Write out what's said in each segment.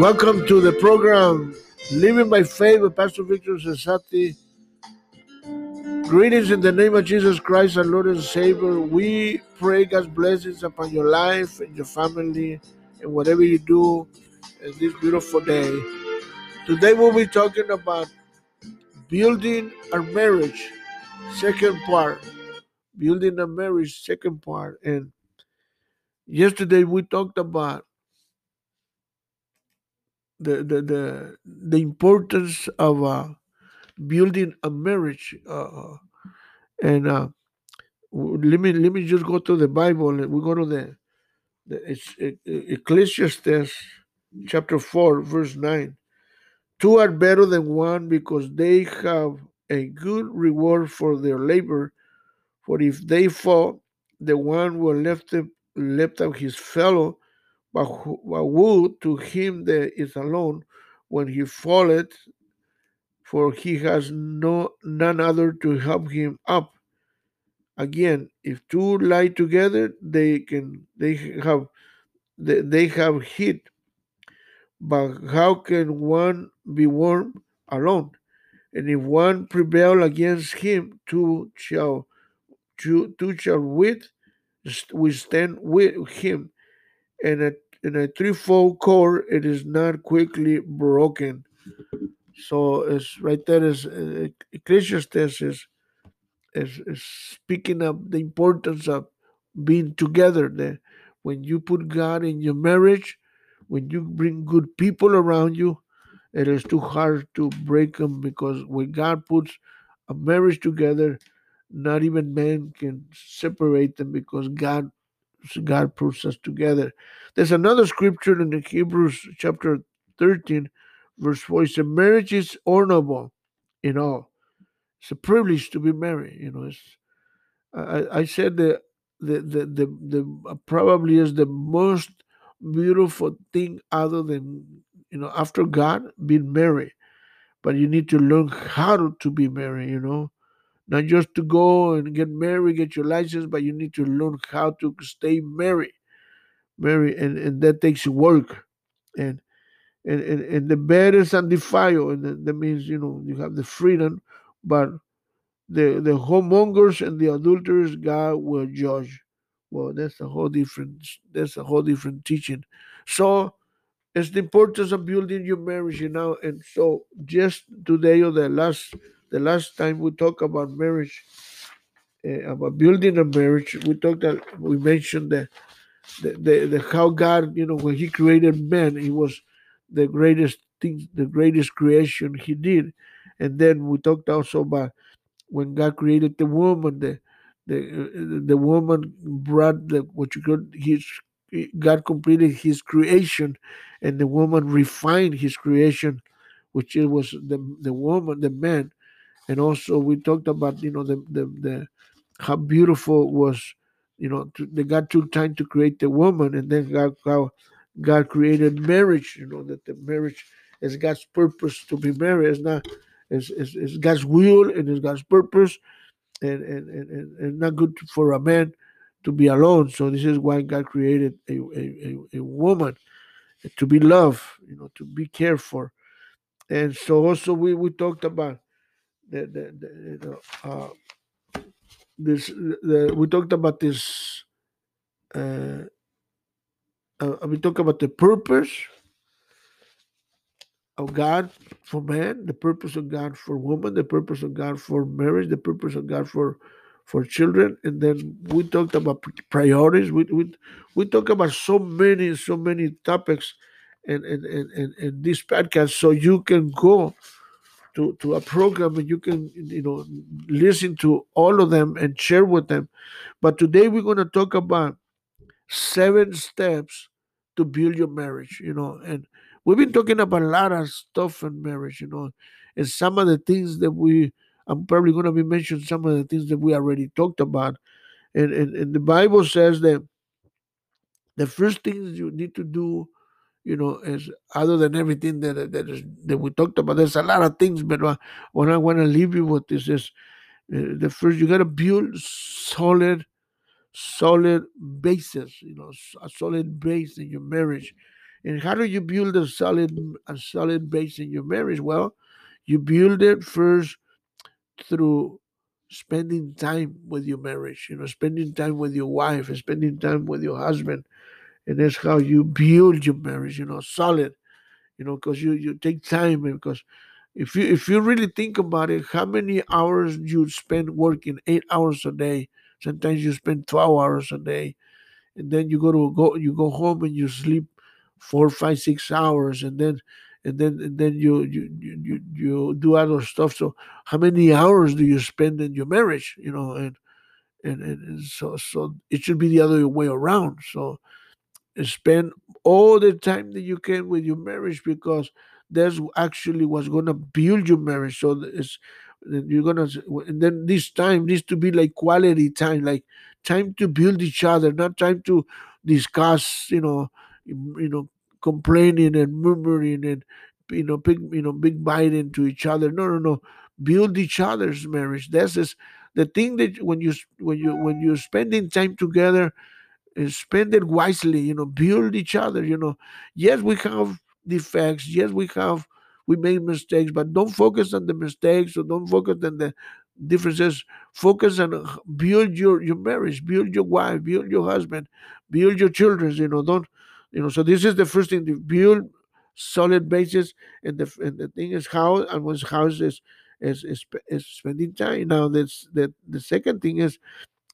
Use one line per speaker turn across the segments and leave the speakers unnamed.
Welcome to the program Living by Faith with Pastor Victor Cesati. Greetings in the name of Jesus Christ, our Lord and Savior. We pray God's blessings upon your life and your family and whatever you do in this beautiful day. Today we'll be talking about building our marriage, second part. Building a marriage, second part. And yesterday we talked about the the the, the importance of uh, building a marriage. Uh, and uh, let me let me just go to the Bible. We go to the the Ecclesiastes chapter four, verse nine. Two are better than one because they have a good reward for their labor. For if they fall, the one will lift up, left out his fellow but, but woe to him that is alone when he falleth, for he has no none other to help him up. Again, if two lie together, they can they have they, they have heat. But how can one be warm alone? And if one prevail against him, two shall two, two shall with withstand with him and a, in a threefold cord it is not quickly broken. So it's right there is uh, Ecclesiastes is, is, is speaking of the importance of being together. That when you put God in your marriage, when you bring good people around you, it is too hard to break them because when God puts a marriage together, not even man can separate them because God God puts us together. There's another scripture in the Hebrews chapter 13, verse 4. It says, Marriage is honorable in all. It's a privilege to be married. You know, it's, I, I said that the, the, the, the uh, probably is the most beautiful thing other than, you know, after God, being married. But you need to learn how to be married, you know not just to go and get married, get your license, but you need to learn how to stay married, married, and, and that takes work, and and and, and the bed is undefiled, and that means you know you have the freedom, but the the homemongers and the adulterers God will judge. Well, that's a whole different that's a whole different teaching. So it's the importance of building your marriage, you know, and so just today or the last the last time we talked about marriage, uh, about building a marriage, we talked that we mentioned that the, the, the how God, you know, when He created man, He was the greatest thing, the greatest creation He did, and then we talked also about when God created the woman, the the the woman brought the what you could his God completed His creation, and the woman refined His creation, which it was the the woman, the man and also we talked about you know the the, the how beautiful was you know to, the God took time to create the woman, and then God how God created marriage. You know that the marriage is God's purpose to be married. It's not it's, it's, it's God's will and it's God's purpose, and and, and and not good for a man to be alone. So this is why God created a, a, a, a woman to be loved, you know, to be cared for. And so also we, we talked about the, the, the, uh, this the, we talked about this uh, uh, we talked about the purpose of God for man, the purpose of God for woman, the purpose of God for marriage, the purpose of God for for children, and then we talked about priorities. We we we talk about so many so many topics, in, in, in, in this podcast, so you can go to, to a program and you can you know listen to all of them and share with them. But today we're going to talk about seven steps to build your marriage you know and we've been talking about a lot of stuff in marriage you know and some of the things that we i'm probably going to be mentioning some of the things that we already talked about. And, and, and the bible says that the first things you need to do you know, as other than everything that that is that we talked about. There's a lot of things, but uh, what I want to leave you with is this: uh, the first you got to build solid, solid basis. You know, a solid base in your marriage. And how do you build a solid a solid base in your marriage? Well, you build it first through spending time with your marriage, you know, spending time with your wife, spending time with your husband. And that's how you build your marriage, you know, solid, you know, because you, you take time because if you if you really think about it, how many hours you spend working? Eight hours a day. Sometimes you spend twelve hours a day, and then you go to go you go home and you sleep four, five, six hours, and then and then and then you you you you do other stuff. So how many hours do you spend in your marriage? You know, and and, and so so it should be the other way around. So spend all the time that you can with your marriage because that's actually what's gonna build your marriage. So it's you're gonna and then this time needs to be like quality time, like time to build each other, not time to discuss, you know, you know, complaining and murmuring and you know, big you know, big biting to each other. No, no, no. Build each other's marriage. That's is the thing that when you when you when you're spending time together spend it wisely you know build each other you know. Yes we have defects yes we have we make mistakes but don't focus on the mistakes or don't focus on the differences. Focus on uh, build your your marriage build your wife build your husband build your children you know don't you know. So this is the first thing to build solid basis and the and the thing is how and once house is is, is is spending time. Now that's that the second thing is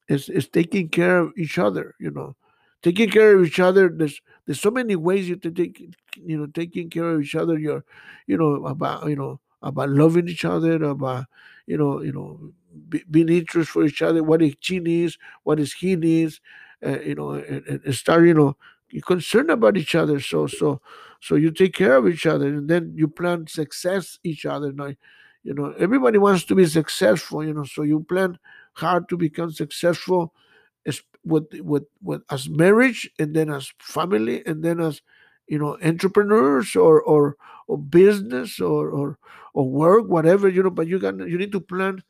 is is taking care of each other you know? Taking care of each other there's there's so many ways you to take you know taking care of each other. You're you know about you know about loving each other about you know you know be, being interest for each other what she needs what is he needs uh, you know and, and start you know you're concerned about each other. So so so you take care of each other and then you plan success each other. Now you know everybody wants to be successful you know so you plan hard to become successful as with with with as marriage and then as family and then as you know entrepreneurs or or or business or or or work whatever you know but you can you need to plan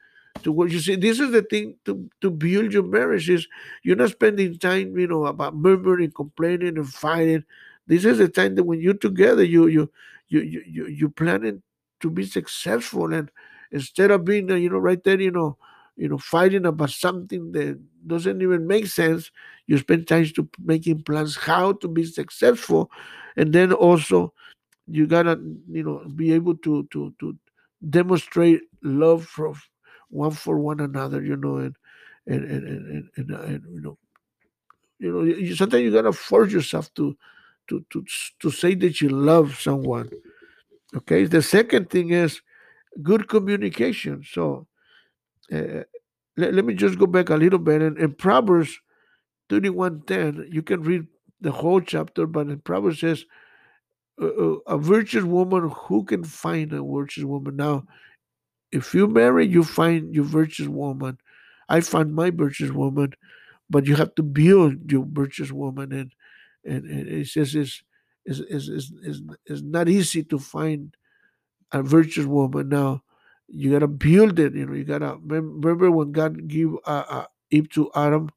to what you see this is the thing to to build your marriage is you're not spending time you know about murmuring complaining and fighting. This is the time that when you're together you you you you you, you planning to be successful. And instead of being uh, you know right there you know you know fighting about something that doesn't even make sense. You spend time to making plans how to be successful. And then also you gotta you know be able to to to demonstrate love for one for one another you know and and and and, and, and, uh, and you know you know you, sometimes you gotta force yourself to to to to say that you love someone okay? The second thing is good communication. So uh, let, let me just go back a little bit. And in Proverbs 31.10, you can read the whole chapter, but in Proverbs says, a virtuous woman, who can find a virtuous woman? Now, if you marry, you find your virtuous woman. I find my virtuous woman, but you have to build your virtuous woman. And, and, and it says it's, it's, it's, it's, it's not easy to find a virtuous woman. Now, you gotta build it. You know, you gotta remember when God gave uh, uh, Eve to Adam.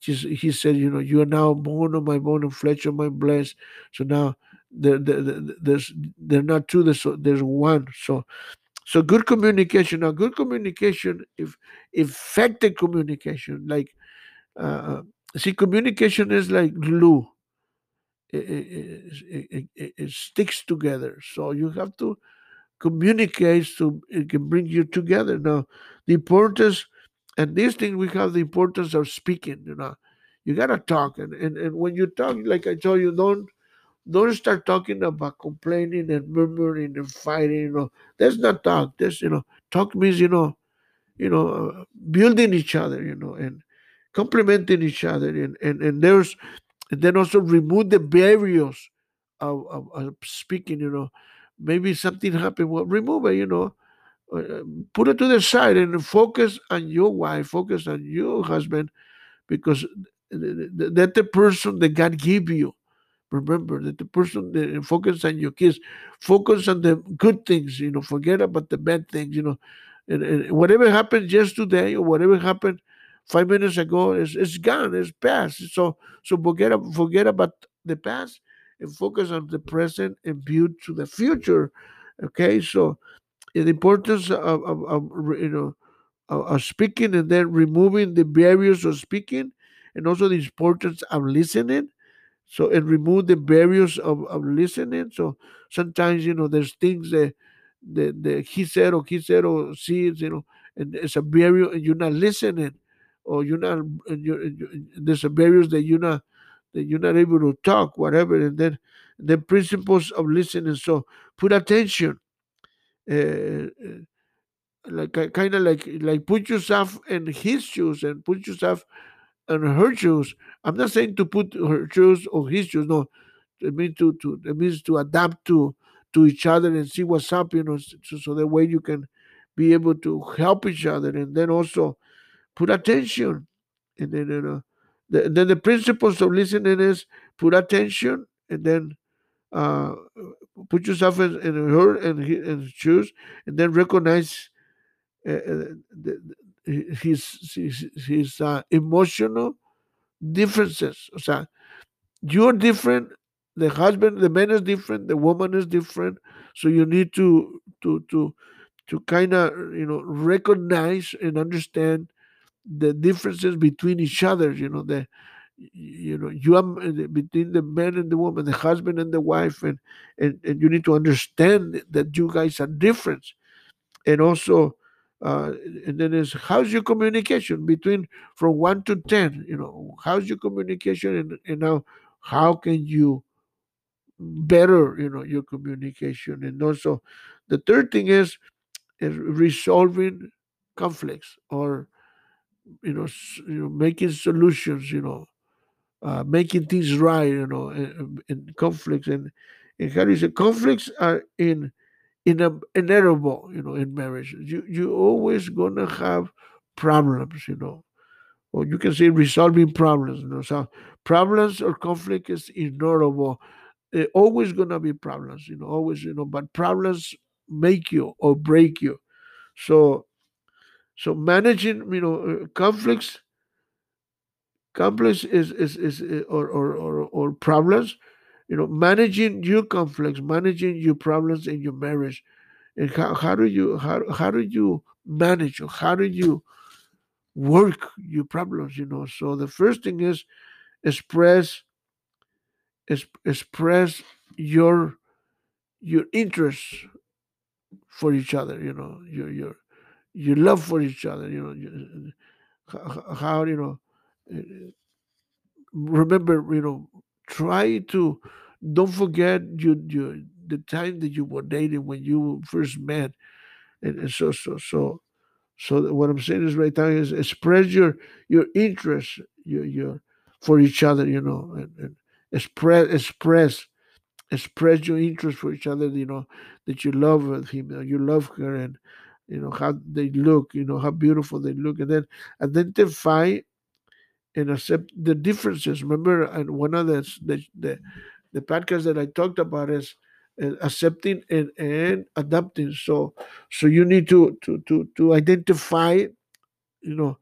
Just, he said, you know, you are now bone of my bone and flesh of my flesh. So now there, there, there's they're not two. There's there's one. So so good communication. Now good communication, if effective communication, like uh, see, communication is like glue. It, it, it, it, it sticks together. So you have to communicates to it can bring you together. Now, the importance and these things we have the importance of speaking, you know. You gotta talk and, and, and when you talk, like I told you, don't don't start talking about complaining and murmuring and fighting, you know. That's not talk. That's you know, talk means, you know, you know, uh, building each other, you know, and complimenting each other and, and, and there's and then also remove the barriers of, of, of speaking, you know maybe something happened. Well remove it you know uh, put it to the side and focus on your wife focus on your husband because that the person that god gave you remember that the person that focus on your kids focus on the good things you know forget about the bad things you know and, and whatever happened yesterday or whatever happened five minutes ago is it's gone it's past. So so forget forget about the past and focus on the present and build to the future. Okay, so eh, the importance of, of, of you know of, speaking and then removing the barriers of speaking, and also the importance of listening. So and remove the barriers of, of listening. So sometimes you know there's things that the the he said or he said or sees you know and it's a barrier and you're not listening or you're not and you're, there's a barriers that you're not that you're not able to talk whatever and then the principles of listening. So put attention. Uh, like kind of like like put yourself in his shoes and put yourself in her shoes. I'm not saying to put her shoes or his shoes no. It means to to it means to adapt to to each other and see what's up you know so, so that way you can be able to help each other. And then also put attention. And then you know the, then the principles of listening is put attention and then uh, put yourself in, in her and his shoes and then recognize uh, uh the, his his, his uh, emotional differences. O sea you're different the husband the man is different the woman is different. So you need to to to to kind of you know recognize and understand the differences between each other you know the you know you are between the man and the woman the husband and the wife and and, and you need to understand that you guys are different. And also uh, and then is how's your communication between from one to ten? You know how's your communication and, and now how can you better you know your communication? And also the third thing is, is resolving conflicts or you know, you know making solutions you know uh, making things right you know in, um, in conflicts and and how do you say conflicts are in in a, inevitable you know in marriage you you always gonna have problems you know or you can say resolving problems you know so problems or conflict is ignorable there eh, always gonna be problems, you know, always, you know, but problems make you or break you. So so managing, you know, uh, conflicts, conflicts is is is uh, or or or, or problems, you know, managing your conflicts, managing your problems in your marriage, and how, how do you how how do you manage or how do you work your problems, you know? So the first thing is express express your your interests for each other you know your your your love for each other you know how, you know eh, remember you know try to don't forget you you the time that you were dating when you first met and, and so so so so what i'm saying is right now is express your your interest your your for each other you know and, and express express express your interest for each other you know that you love him you love her and you know how they look you know how beautiful they look and then identify and accept the differences remember and one of the the, the, the podcast that i talked about is uh, accepting and, and adapting so so you need to to to, to identify you know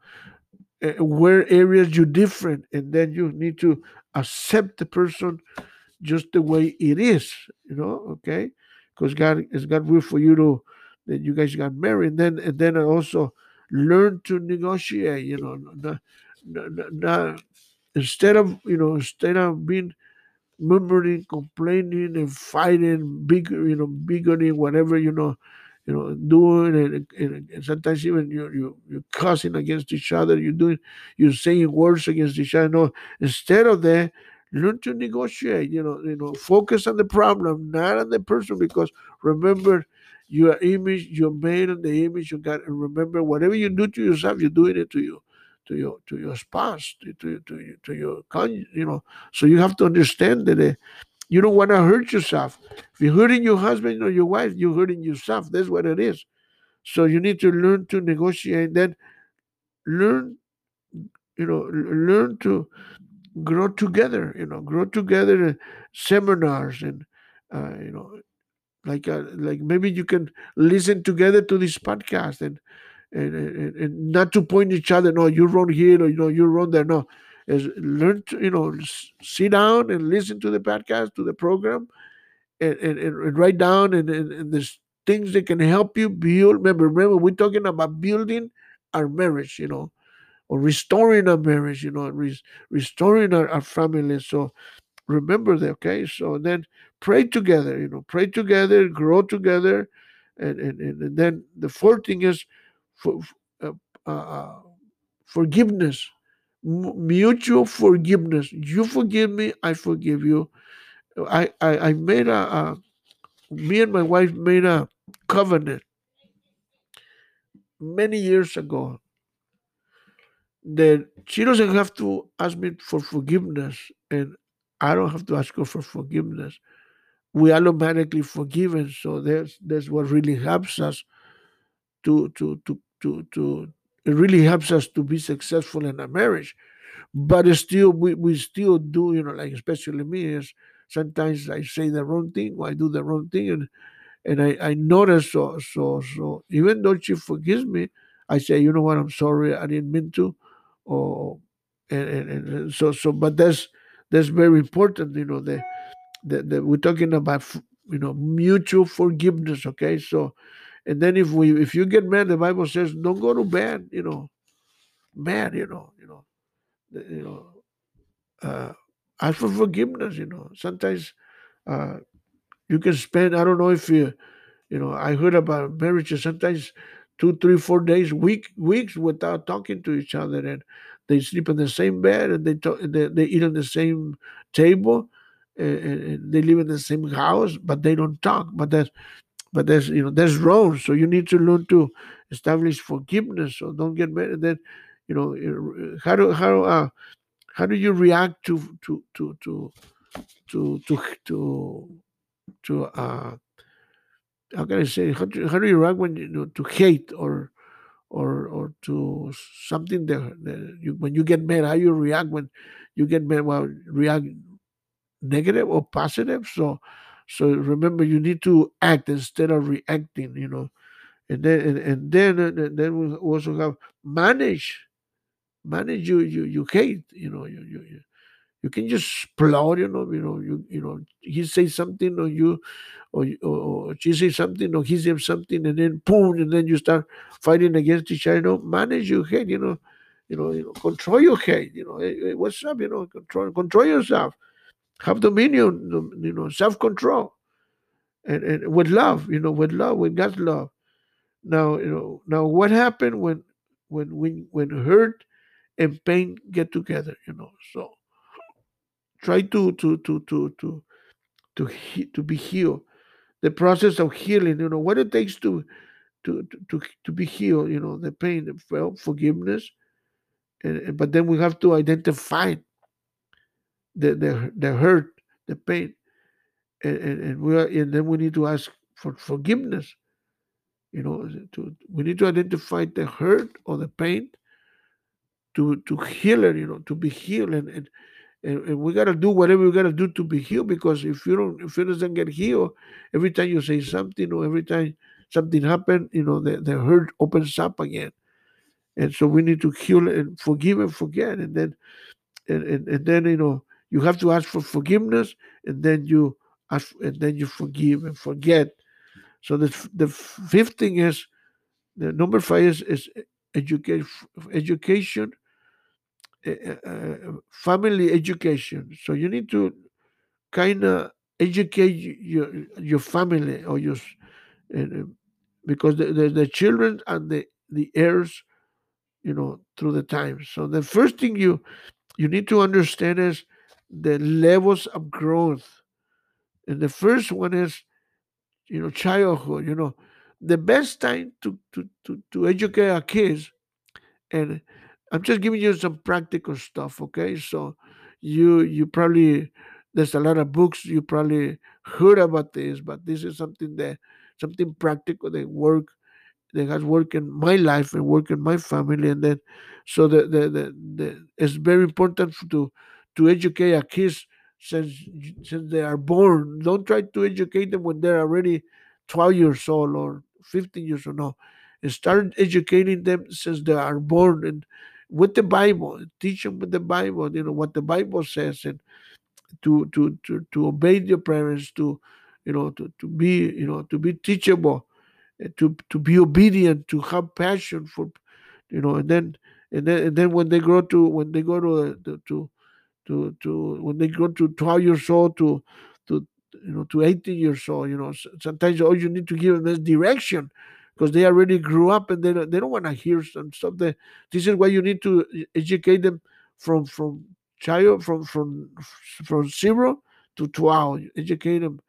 uh, where areas you're different and then you need to accept the person just the way it is, you know, okay? Because God is God will for you to that you guys got married, and then and then I also learned to negotiate, you know, not, not, not, instead of you know instead of being murmuring, complaining, and fighting, big you know, bigoting, whatever you know, you know, doing and, and, and sometimes even you you you're cussing against each other, you're doing you're saying words against each other. No, instead of that, learn to negotiate, you know, you know, focus on the problem, not on the person, because remember your image, you're made in the image of God. And remember, whatever you do to yourself, you're doing it to you to your to your spouse, to to to, to your con, you know. So you have to understand that uh, you don't want to hurt yourself. If you're hurting your husband or your wife, you're hurting yourself. That's what it is. So you need to learn to negotiate. Then learn, you know, learn to grow together. You know, grow together in seminars and uh, you know, like uh, like maybe you can listen together to this podcast and and, and, and not to point each other. No, you're wrong here, or you know, you're wrong there. No, learn to you know sit down and listen to the podcast to the program and, and, and write down and, and, and there's things that can help you build remember remember we're talking about building our marriage you know or restoring our marriage you know res- restoring our, our family so remember that okay so then pray together you know pray together grow together and and, and, then the fourth thing is for, uh, uh, forgiveness M- mutual forgiveness. You forgive me i forgive you. I i, I made a, a me and my wife made a covenant many years ago that she doesn't have to ask me for forgiveness and i don't have to ask her for forgiveness we automatically forgiven. So that's that's what really helps us to to to to to it really helps us to be successful in a marriage. But still we, we still do, you know, like especially me is sometimes I say the wrong thing or I do the wrong thing and and I, I notice so so so even though she forgives me, I say, you know what, I'm sorry, I didn't mean to oh, or and, and, and so so but that's that's very important, you know, the we're talking about you know mutual forgiveness okay? So and then if we if you get mad the bible says don't go to bed you know mad you know you know you know uh ask for forgiveness you know. Sometimes uh you can spend i don't know if you you know i heard about marriages sometimes two three four days week weeks without talking to each other and they sleep in the same bed and they talk, they, they eat on the same table and they live in the same house but they don't talk. But that's but that's you know that's wrong. So you need to learn to establish forgiveness. So don't get mad then you know uh, how do how uh, how do you react to to to to to to to, to uh how can I say how do, how do you react when you know to hate or or or to something that, that you when you get mad how you react when you get mad? Well react negative or positive so so remember you need to act instead of reacting you know and then and, and then uh, and then we also have manage manage you you you hate you know you you, you you can just explode you know you know you you know he says something or you or, or, she says something or he says something and then boom and then you start fighting against each other you know manage your hate you know you know, you know control your hate you know what's up you know control control yourself have dominion you know self-control and, and with love you know with love with god's love. Now you know now what happened when when when when hurt and pain get together you know so try to to to to to to he- to be healed. The process of healing you know what it takes to to to to, be healed you know the pain well forgiveness and- but then we have to identify the the, the hurt the pain and, and, and we are and then we need to ask for forgiveness you know to we need to identify the hurt or the pain to to heal it you know to be healed and and, and, and we got to do whatever we got to do to be healed because if you don't if it doesn't get healed every time you say something or every time something happened, you know the, the hurt opens up again. And so we need to heal and forgive and forget and then and, and, and then you know you have to ask for forgiveness and then you ask and then you forgive and forget. So the, the fifth thing is the number five is, is education education uh, family education. So you need to kind of educate your your family or your uh, because the, the, the children and the the heirs you know through the time. So the first thing you you need to understand is the levels of growth. And the first one is you know childhood you know the best time to to to, to educate our kids and i'm just giving you some practical stuff okay? So you you probably there's a lot of books you probably heard about this but this is something that something practical that work that has worked in my life and worked in my family and then so the the, the, the it's very important to to educate a kids since since they are born don't try to educate them when they're already 12 years old or 15 years old no start educating them since they are born and with the Bible. Teach them with the Bible. You know what the Bible says, and to to to to obey your parents. To you know to to be you know to be teachable, eh, to to be obedient, to have passion for you know, and then and then and then when they grow to when they go to to to to, to when they go to 12 years old to to you know to 18 years old you know sometimes all you need to give them is direction because they already grew up and they don't, they don't want to hear some stuff that this is why you need to educate them from from child from from from zero to 12 educate them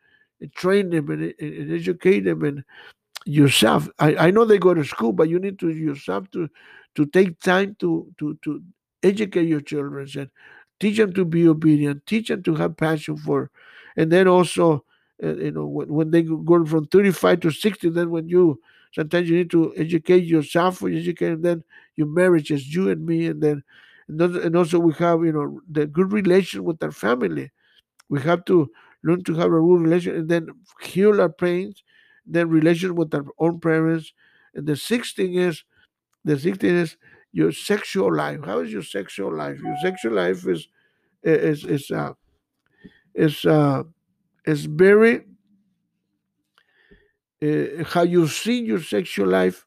and train them and, and educate them and yourself. I, I know they go to school but you need to yourself to to take time to to to educate your children and teach them to be obedient teach them to have passion for and then also uh, you know when, when they go from 35 to 60 then when you sometimes you need to educate yourself educate and then your marriage is you and me and then and also we have you know the good relation with our family. We have to learn to have a good relation and then heal our pains then relation with our own parents. And the sixth thing is the sixth thing is your sexual life. How is your sexual life? Your sexual life is is is uh is uh is very uh, how you see your sexual life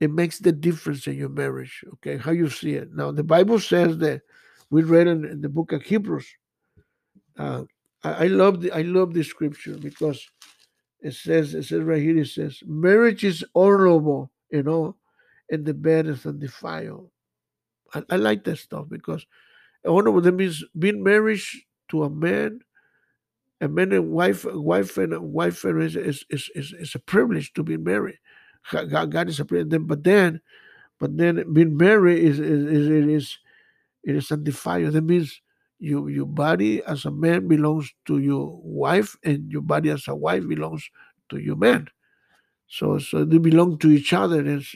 it makes the difference in your marriage okay? How you see it. Now the bible says that we read in, in the book of hebrews uh, I, I love the i love the scripture because it says it says right here it says marriage is honorable you know and the bed is undefiled I, I like that stuff because honorable that means being married to a man a man and wife, wife and wife and is, is, is, is, is a privilege to be married. God, God is a privilege. But then, but then being married is is, is it is it is undefiled. That means you your body as a man belongs to your wife, and your body as a wife belongs to your man. So so they belong to each other. It's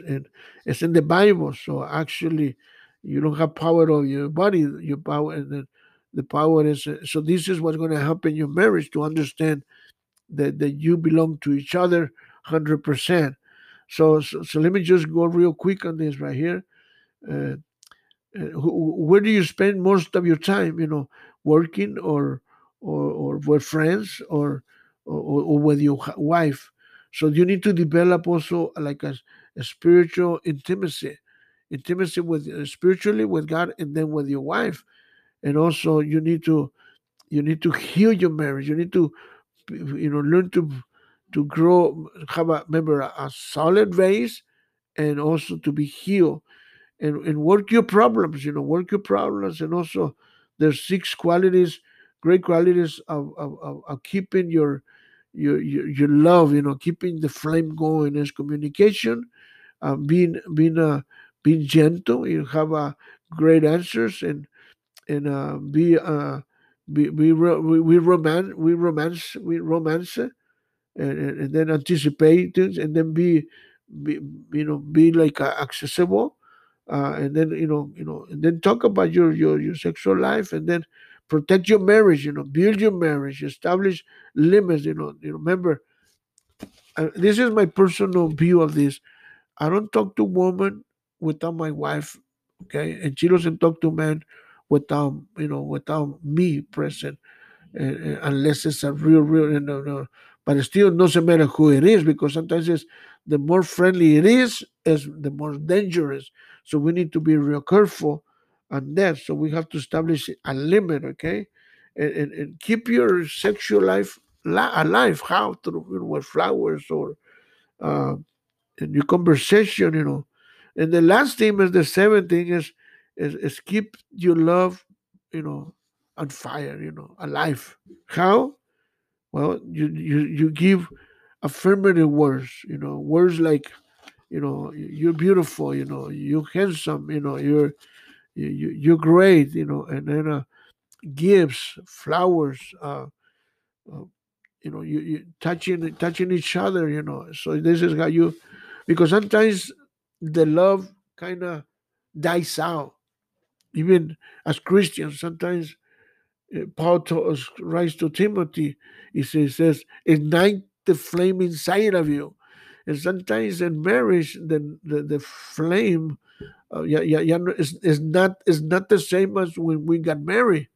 it's in the Bible. So actually, you don't have power over your body. Your power and then the power is so this is what's going to happen in your marriage to understand that, that you belong to each other 100% so, so, so let me just go real quick on this right here uh, uh, where do you spend most of your time you know working or or, or with friends or, or, or with your wife so you need to develop also like a, a spiritual intimacy intimacy with uh, spiritually with god and then with your wife. And also you need to you need to heal your marriage. You need to you know learn to to grow have a remember a, a solid base and also to be healed and, and work your problems you know work your problems and also there's six qualities great qualities of, of, of, of keeping your, your your your love you know keeping the flame going is communication uh, being being uh, being gentle you have uh, great answers and and uh, be uh, we we we, we romance we romance we romance and, and, and then anticipate things and then be, be you know be like uh, accessible uh, and then you know you know and then talk about your your your sexual life and then protect your marriage you know build your marriage establish limits you know you know remember uh, this is my personal view of this. I don't talk to woman without my wife okay? And she doesn't talk to man without you know without me present uh, unless it's a real real you know, no, but it still doesn't matter who it is because sometimes it's the more friendly it is is the more dangerous. So we need to be real careful on that so we have to establish a limit okay and, and, and keep your sexual life alive how through you know, flowers or uh, in your conversation you know and the last thing is the seventh thing is is, is keep your love, you know, on fire, you know, alive. How? Well, you you you give affirmative words, you know, words like, you know, you're beautiful, you know, you're handsome, you know, you're you, you're great, you know, and then uh, gifts, flowers, uh, uh, you know, you, you touching touching each other, you know. So this is how you, because sometimes the love kind of dies out even as Christians, sometimes uh, Paul writes to Timothy, he says, says, ignite the flame inside of you. And sometimes in marriage the the, the flame uh, yeah, yeah, yeah, is, is not is not the same as when we got married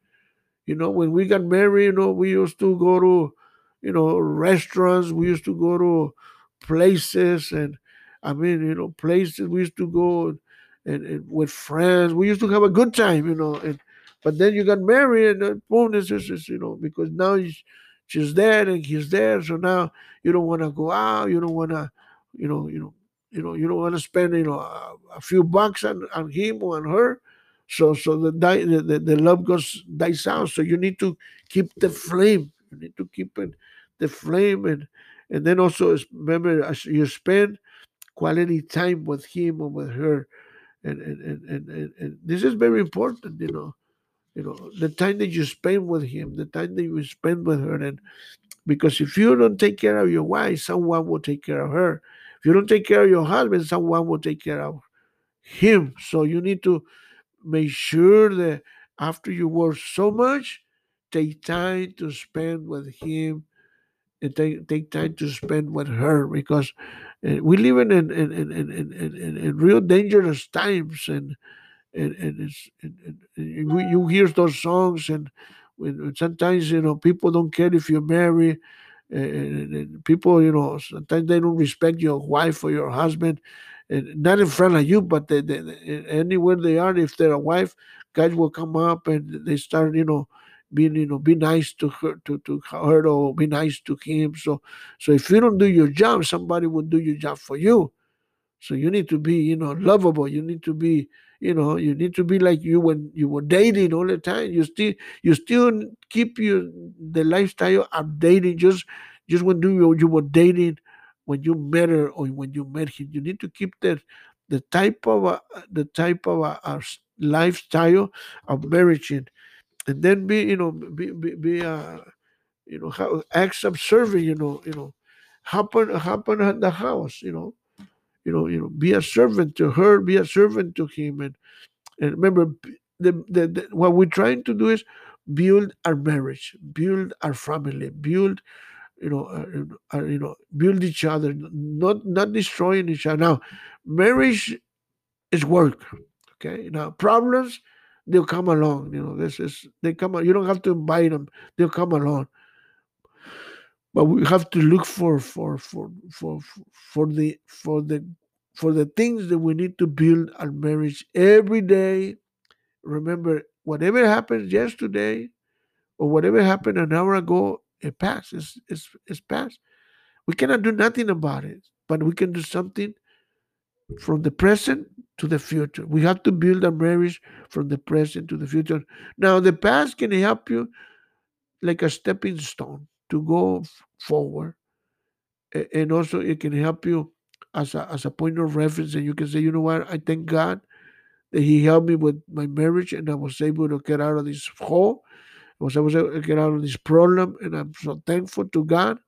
you know, when we got married, you know, we used to go to, you know, restaurants. We used to go to places, and I mean, you know, places we used to go and, and with friends. We used to have a good time, you know. And but then you got married, and boom, this is, you know, because now she's there and he's there, so now you don't want to go out. You don't want to, you know, you know, you know, you don't want to spend, you know, a, a few bucks on on him or on her so so the, the, the love goes dies out. So you need to keep the flame. You need to keep it the flame and and then also remember as you spend quality time with him or with her. And and, and, and, and, and this is very important, you know. You know, the time that you spend with him, the time that you spend with her, and because if you don't take care of your wife, someone will take care of her. If you don't take care of your husband, someone will take care of him. So you need to make sure that after you work so much, take time to spend with him and take, take time to spend with her because uh, we live in in, in, in, in, in, in real dangerous times and and, and it's and, and we, you hear those songs and when, sometimes you know people don't care if you're married and, and, people you know sometimes they don't respect your wife or your husband not in front of you, but they, they, anywhere they are, if they're a wife, guys will come up and they start, you know, being, you know, be nice to her, to, to her or be nice to him. So, so if you don't do your job, somebody will do your job for you. So you need to be, you know, lovable. You need to be, you know, you need to be like you when you were dating all the time. You still, you still keep your the lifestyle updating Just, just when you you were dating when you met her or when you met him. You need to keep the the type of a, the type of uh, uh, a, a lifestyle of marriage and then be you know be be, be uh, you know how acts of serving. You know you know happen happen at the house. You know you know you know be a servant to her, be a servant to him, and and remember the, the, the what we're trying to do is build our marriage, build our family, build you know, uh, uh, you know, build each other, not not destroying each other. Now, marriage is work. Okay, now problems they'll come along. You know, this is they come. You don't have to invite them; they'll come along. But we have to look for for for for for the for the for the things that we need to build our marriage every day. Remember, whatever happened yesterday or whatever happened an hour ago, it passed. It's, it's, it's past. We cannot do nothing about it, but we can do something from the present to the future. We have to build our marriage from the present to the future. Now, the past can help you like a stepping stone to go forward. And also, it can help you as a, as a point of reference. And you can say, you know what? I thank God that He helped me with my marriage and I was able to get out of this hole was able to get out of this problem, and I'm so thankful to God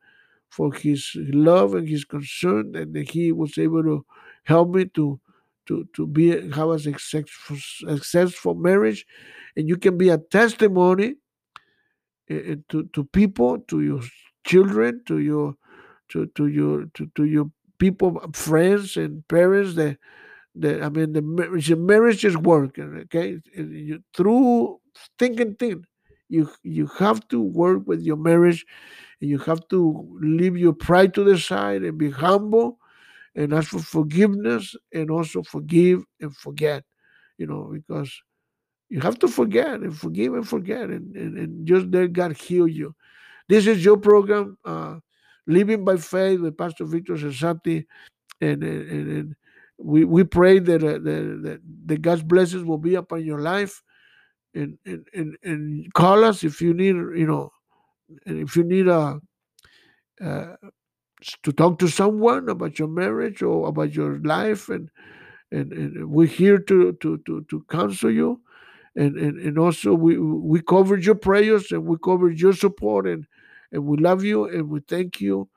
for His love and His concern, and that He was able to help me to to to be have a successful, successful marriage, and you can be a testimony uh, to to people, to your children, to your to to your to, to your people, friends, and parents that that I mean the marriage, marriage is working. Okay, you, through thinking thing you you have to work with your marriage and you have to leave your pride to the side and be humble and ask for forgiveness and also forgive and forget you know because you have to forget and forgive and forget and, and, and just let god heal you. This is your program uh, living by faith with pastor victor cesati and, and, and, we, we pray that, uh, that, that god's blessings will be upon your life. And and, and, and call us if you need you know and if you need a uh, to talk to someone about your marriage or about your life and and, and we're here to, to to to counsel you and, and and also we we covered your prayers and we covered your support and and we love you and we thank you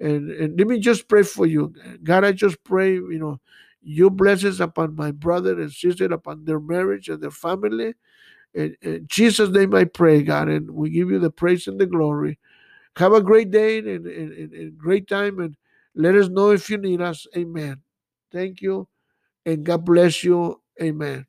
and and let me just pray for you god i just pray you know your blessings upon my brother and sister upon their marriage and their family and, in Jesus' name I pray, God, and we give you the praise and the glory. Have a great day and, and, and, and great time, and, Let us know if you need us. Amen. Thank you, and God bless you. Amen.